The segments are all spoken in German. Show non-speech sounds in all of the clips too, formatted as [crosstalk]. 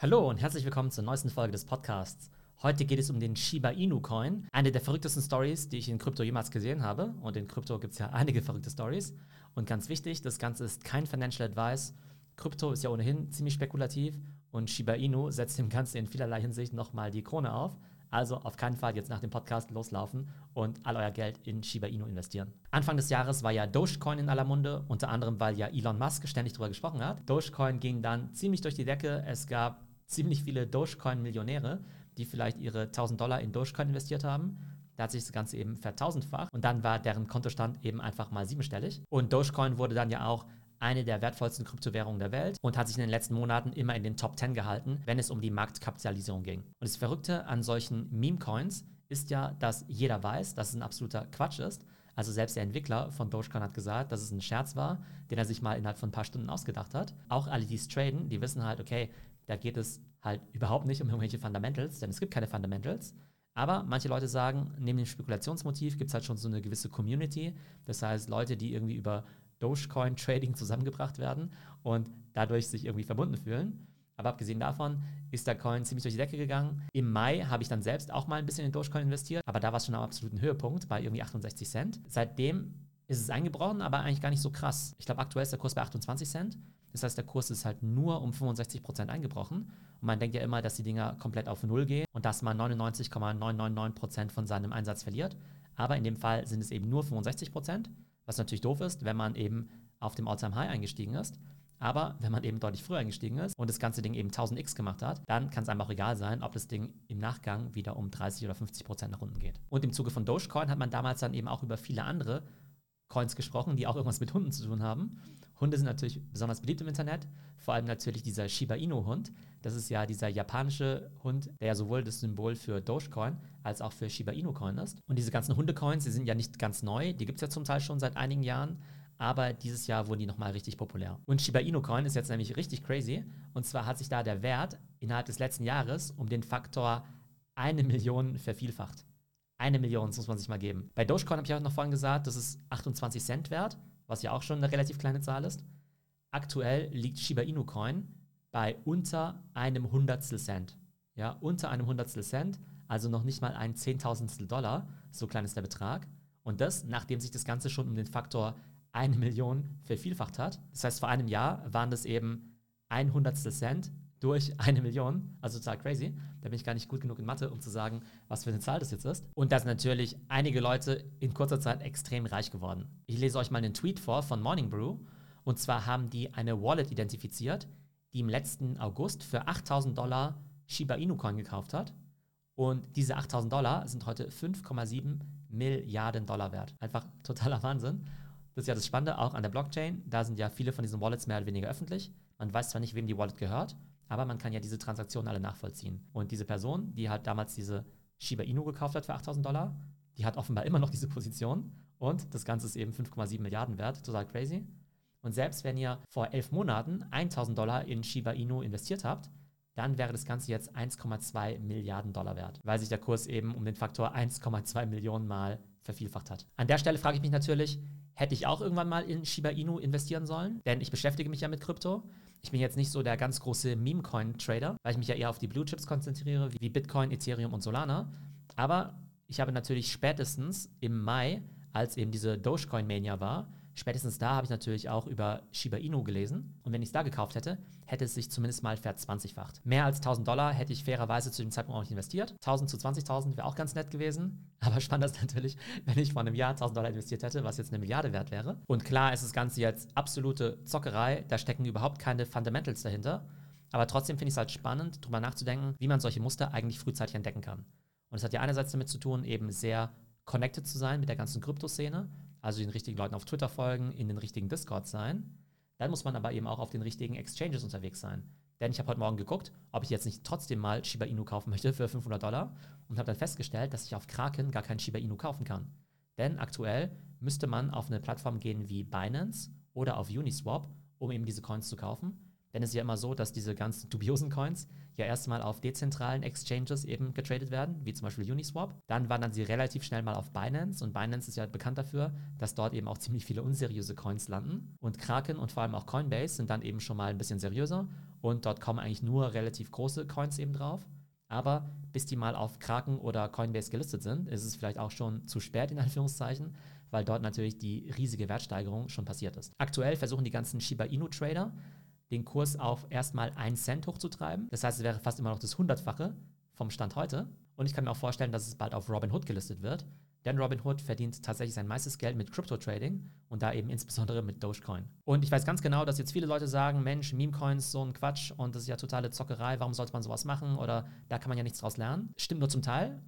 Hallo und herzlich willkommen zur neuesten Folge des Podcasts. Heute geht es um den Shiba Inu Coin, eine der verrücktesten Stories, die ich in Krypto jemals gesehen habe. Und in Krypto gibt es ja einige verrückte Stories. Und ganz wichtig, das Ganze ist kein Financial Advice. Krypto ist ja ohnehin ziemlich spekulativ und Shiba Inu setzt dem Ganzen in vielerlei Hinsicht nochmal die Krone auf. Also auf keinen Fall jetzt nach dem Podcast loslaufen und all euer Geld in Shiba Inu investieren. Anfang des Jahres war ja Dogecoin in aller Munde, unter anderem weil ja Elon Musk ständig darüber gesprochen hat. Dogecoin ging dann ziemlich durch die Decke. Es gab ziemlich viele Dogecoin-Millionäre, die vielleicht ihre 1000 Dollar in Dogecoin investiert haben. Da hat sich das Ganze eben vertausendfach und dann war deren Kontostand eben einfach mal siebenstellig. Und Dogecoin wurde dann ja auch eine der wertvollsten Kryptowährungen der Welt und hat sich in den letzten Monaten immer in den Top 10 gehalten, wenn es um die Marktkapitalisierung ging. Und das Verrückte an solchen Meme-Coins ist ja, dass jeder weiß, dass es ein absoluter Quatsch ist. Also selbst der Entwickler von Dogecoin hat gesagt, dass es ein Scherz war, den er sich mal innerhalb von ein paar Stunden ausgedacht hat. Auch alle, die es traden, die wissen halt, okay, da geht es halt überhaupt nicht um irgendwelche Fundamentals, denn es gibt keine Fundamentals. Aber manche Leute sagen, neben dem Spekulationsmotiv gibt es halt schon so eine gewisse Community. Das heißt, Leute, die irgendwie über Dogecoin-Trading zusammengebracht werden und dadurch sich irgendwie verbunden fühlen. Aber abgesehen davon ist der Coin ziemlich durch die Decke gegangen. Im Mai habe ich dann selbst auch mal ein bisschen in Dogecoin investiert, aber da war es schon am absoluten Höhepunkt bei irgendwie 68 Cent. Seitdem ist es eingebrochen, aber eigentlich gar nicht so krass. Ich glaube, aktuell ist der Kurs bei 28 Cent. Das heißt, der Kurs ist halt nur um 65 Prozent eingebrochen. Und man denkt ja immer, dass die Dinger komplett auf Null gehen und dass man 99,999 Prozent von seinem Einsatz verliert. Aber in dem Fall sind es eben nur 65%, Prozent, was natürlich doof ist, wenn man eben auf dem All-Time-High eingestiegen ist. Aber wenn man eben deutlich früher eingestiegen ist und das ganze Ding eben 1000x gemacht hat, dann kann es einem auch egal sein, ob das Ding im Nachgang wieder um 30 oder 50 Prozent nach unten geht. Und im Zuge von Dogecoin hat man damals dann eben auch über viele andere Coins gesprochen, die auch irgendwas mit Hunden zu tun haben. Hunde sind natürlich besonders beliebt im Internet, vor allem natürlich dieser Shiba Inu-Hund. Das ist ja dieser japanische Hund, der ja sowohl das Symbol für Dogecoin als auch für Shiba Inu-Coin ist. Und diese ganzen Hundecoins, die sind ja nicht ganz neu, die gibt es ja zum Teil schon seit einigen Jahren, aber dieses Jahr wurden die nochmal richtig populär. Und Shiba Inu Coin ist jetzt nämlich richtig crazy. Und zwar hat sich da der Wert innerhalb des letzten Jahres um den Faktor eine Million vervielfacht. Eine Million, das muss man sich mal geben. Bei Dogecoin habe ich auch noch vorhin gesagt, das ist 28 Cent wert, was ja auch schon eine relativ kleine Zahl ist. Aktuell liegt Shiba Inu Coin bei unter einem Hundertstel Cent. Ja, unter einem Hundertstel Cent, also noch nicht mal ein Zehntausendstel Dollar, so klein ist der Betrag. Und das, nachdem sich das Ganze schon um den Faktor eine Million vervielfacht hat. Das heißt, vor einem Jahr waren das eben ein Hundertstel Cent durch [laughs] eine Million, also total crazy. Da bin ich gar nicht gut genug in Mathe, um zu sagen, was für eine Zahl das jetzt ist. Und da sind natürlich einige Leute in kurzer Zeit extrem reich geworden. Ich lese euch mal einen Tweet vor von Morning Brew. Und zwar haben die eine Wallet identifiziert, die im letzten August für 8000 Dollar Shiba Inu Coin gekauft hat. Und diese 8000 Dollar sind heute 5,7 Milliarden Dollar wert. Einfach totaler Wahnsinn. Das ist ja das Spannende auch an der Blockchain. Da sind ja viele von diesen Wallets mehr oder weniger öffentlich. Man weiß zwar nicht, wem die Wallet gehört, aber man kann ja diese Transaktionen alle nachvollziehen. Und diese Person, die halt damals diese Shiba Inu gekauft hat für 8000 Dollar, die hat offenbar immer noch diese Position. Und das Ganze ist eben 5,7 Milliarden wert. Total crazy. Und selbst wenn ihr vor elf Monaten 1000 Dollar in Shiba Inu investiert habt, dann wäre das Ganze jetzt 1,2 Milliarden Dollar wert, weil sich der Kurs eben um den Faktor 1,2 Millionen Mal vervielfacht hat. An der Stelle frage ich mich natürlich, hätte ich auch irgendwann mal in Shiba Inu investieren sollen? Denn ich beschäftige mich ja mit Krypto. Ich bin jetzt nicht so der ganz große Meme-Coin-Trader, weil ich mich ja eher auf die Blue Chips konzentriere, wie Bitcoin, Ethereum und Solana. Aber ich habe natürlich spätestens im Mai, als eben diese Dogecoin-Mania war, Spätestens da habe ich natürlich auch über Shiba Inu gelesen. Und wenn ich es da gekauft hätte, hätte es sich zumindest mal verzwanzigfacht. Mehr als 1000 Dollar hätte ich fairerweise zu dem Zeitpunkt auch nicht investiert. 1000 zu 20.000 wäre auch ganz nett gewesen. [laughs] Aber spannend ist natürlich, wenn ich vor einem Jahr 1000 Dollar investiert hätte, was jetzt eine Milliarde wert wäre. Und klar ist das Ganze jetzt absolute Zockerei. Da stecken überhaupt keine Fundamentals dahinter. Aber trotzdem finde ich es halt spannend, darüber nachzudenken, wie man solche Muster eigentlich frühzeitig entdecken kann. Und es hat ja einerseits damit zu tun, eben sehr connected zu sein mit der ganzen Kryptoszene also den richtigen Leuten auf Twitter folgen, in den richtigen Discord sein. Dann muss man aber eben auch auf den richtigen Exchanges unterwegs sein. Denn ich habe heute Morgen geguckt, ob ich jetzt nicht trotzdem mal Shiba Inu kaufen [laughs] möchte für 500 Dollar und habe dann festgestellt, dass ich auf Kraken gar kein Shiba Inu kaufen kann. Denn aktuell müsste man auf eine Plattform gehen wie Binance oder auf Uniswap, um eben diese Coins zu kaufen. Denn es ist ja immer so, dass diese ganzen dubiosen Coins ja erstmal auf dezentralen Exchanges eben getradet werden, wie zum Beispiel Uniswap. Dann wandern sie relativ schnell mal auf Binance und Binance ist ja bekannt dafür, dass dort eben auch ziemlich viele unseriöse Coins landen. Und Kraken und vor allem auch Coinbase sind dann eben schon mal ein bisschen seriöser und dort kommen eigentlich nur relativ große Coins eben drauf. Aber bis die mal auf Kraken oder Coinbase gelistet sind, ist es vielleicht auch schon zu spät in Anführungszeichen, weil dort natürlich die riesige Wertsteigerung schon passiert ist. Aktuell versuchen die ganzen Shiba Inu Trader den Kurs auf erstmal 1 Cent hochzutreiben. Das heißt, es wäre fast immer noch das Hundertfache vom Stand heute. Und ich kann mir auch vorstellen, dass es bald auf Robinhood gelistet wird. Denn Robinhood verdient tatsächlich sein meistes Geld mit Crypto-Trading und da eben insbesondere mit Dogecoin. Und ich weiß ganz genau, dass jetzt viele Leute sagen, Mensch, Meme-Coins, so ein Quatsch und das ist ja totale Zockerei, warum sollte man sowas machen oder da kann man ja nichts draus lernen. Stimmt nur zum Teil.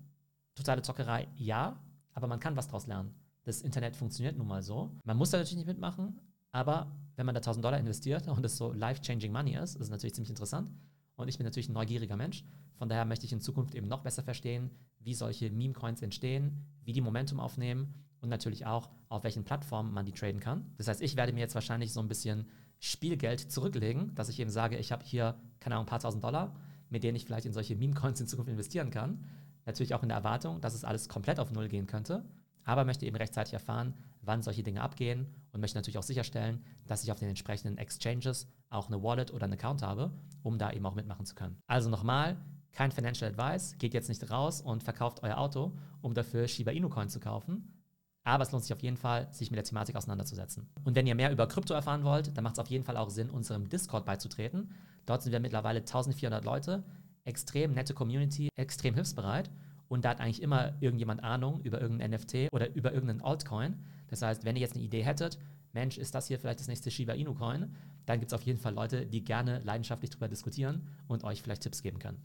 Totale Zockerei, ja, aber man kann was draus lernen. Das Internet funktioniert nun mal so. Man muss da natürlich nicht mitmachen, aber wenn man da 1000 Dollar investiert und es so life-changing Money ist, ist es natürlich ziemlich interessant. Und ich bin natürlich ein neugieriger Mensch. Von daher möchte ich in Zukunft eben noch besser verstehen, wie solche Meme-Coins entstehen, wie die Momentum aufnehmen und natürlich auch, auf welchen Plattformen man die traden kann. Das heißt, ich werde mir jetzt wahrscheinlich so ein bisschen Spielgeld zurücklegen, dass ich eben sage, ich habe hier, keine Ahnung, ein paar tausend Dollar, mit denen ich vielleicht in solche Meme-Coins in Zukunft investieren kann. Natürlich auch in der Erwartung, dass es alles komplett auf Null gehen könnte, aber möchte eben rechtzeitig erfahren, wann solche Dinge abgehen und möchte natürlich auch sicherstellen, dass ich auf den entsprechenden Exchanges auch eine Wallet oder einen Account habe, um da eben auch mitmachen zu können. Also nochmal, kein Financial Advice, geht jetzt nicht raus und verkauft euer Auto, um dafür Shiba Inu Coin zu kaufen. Aber es lohnt sich auf jeden Fall, sich mit der Thematik auseinanderzusetzen. Und wenn ihr mehr über Krypto erfahren wollt, dann macht es auf jeden Fall auch Sinn, unserem Discord beizutreten. Dort sind wir mittlerweile 1400 Leute, extrem nette Community, extrem hilfsbereit. Und da hat eigentlich immer irgendjemand Ahnung über irgendein NFT oder über irgendeinen Altcoin. Das heißt, wenn ihr jetzt eine Idee hättet, Mensch, ist das hier vielleicht das nächste Shiba Inu Coin, dann gibt es auf jeden Fall Leute, die gerne leidenschaftlich darüber diskutieren und euch vielleicht Tipps geben können.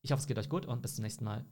Ich hoffe, es geht euch gut und bis zum nächsten Mal.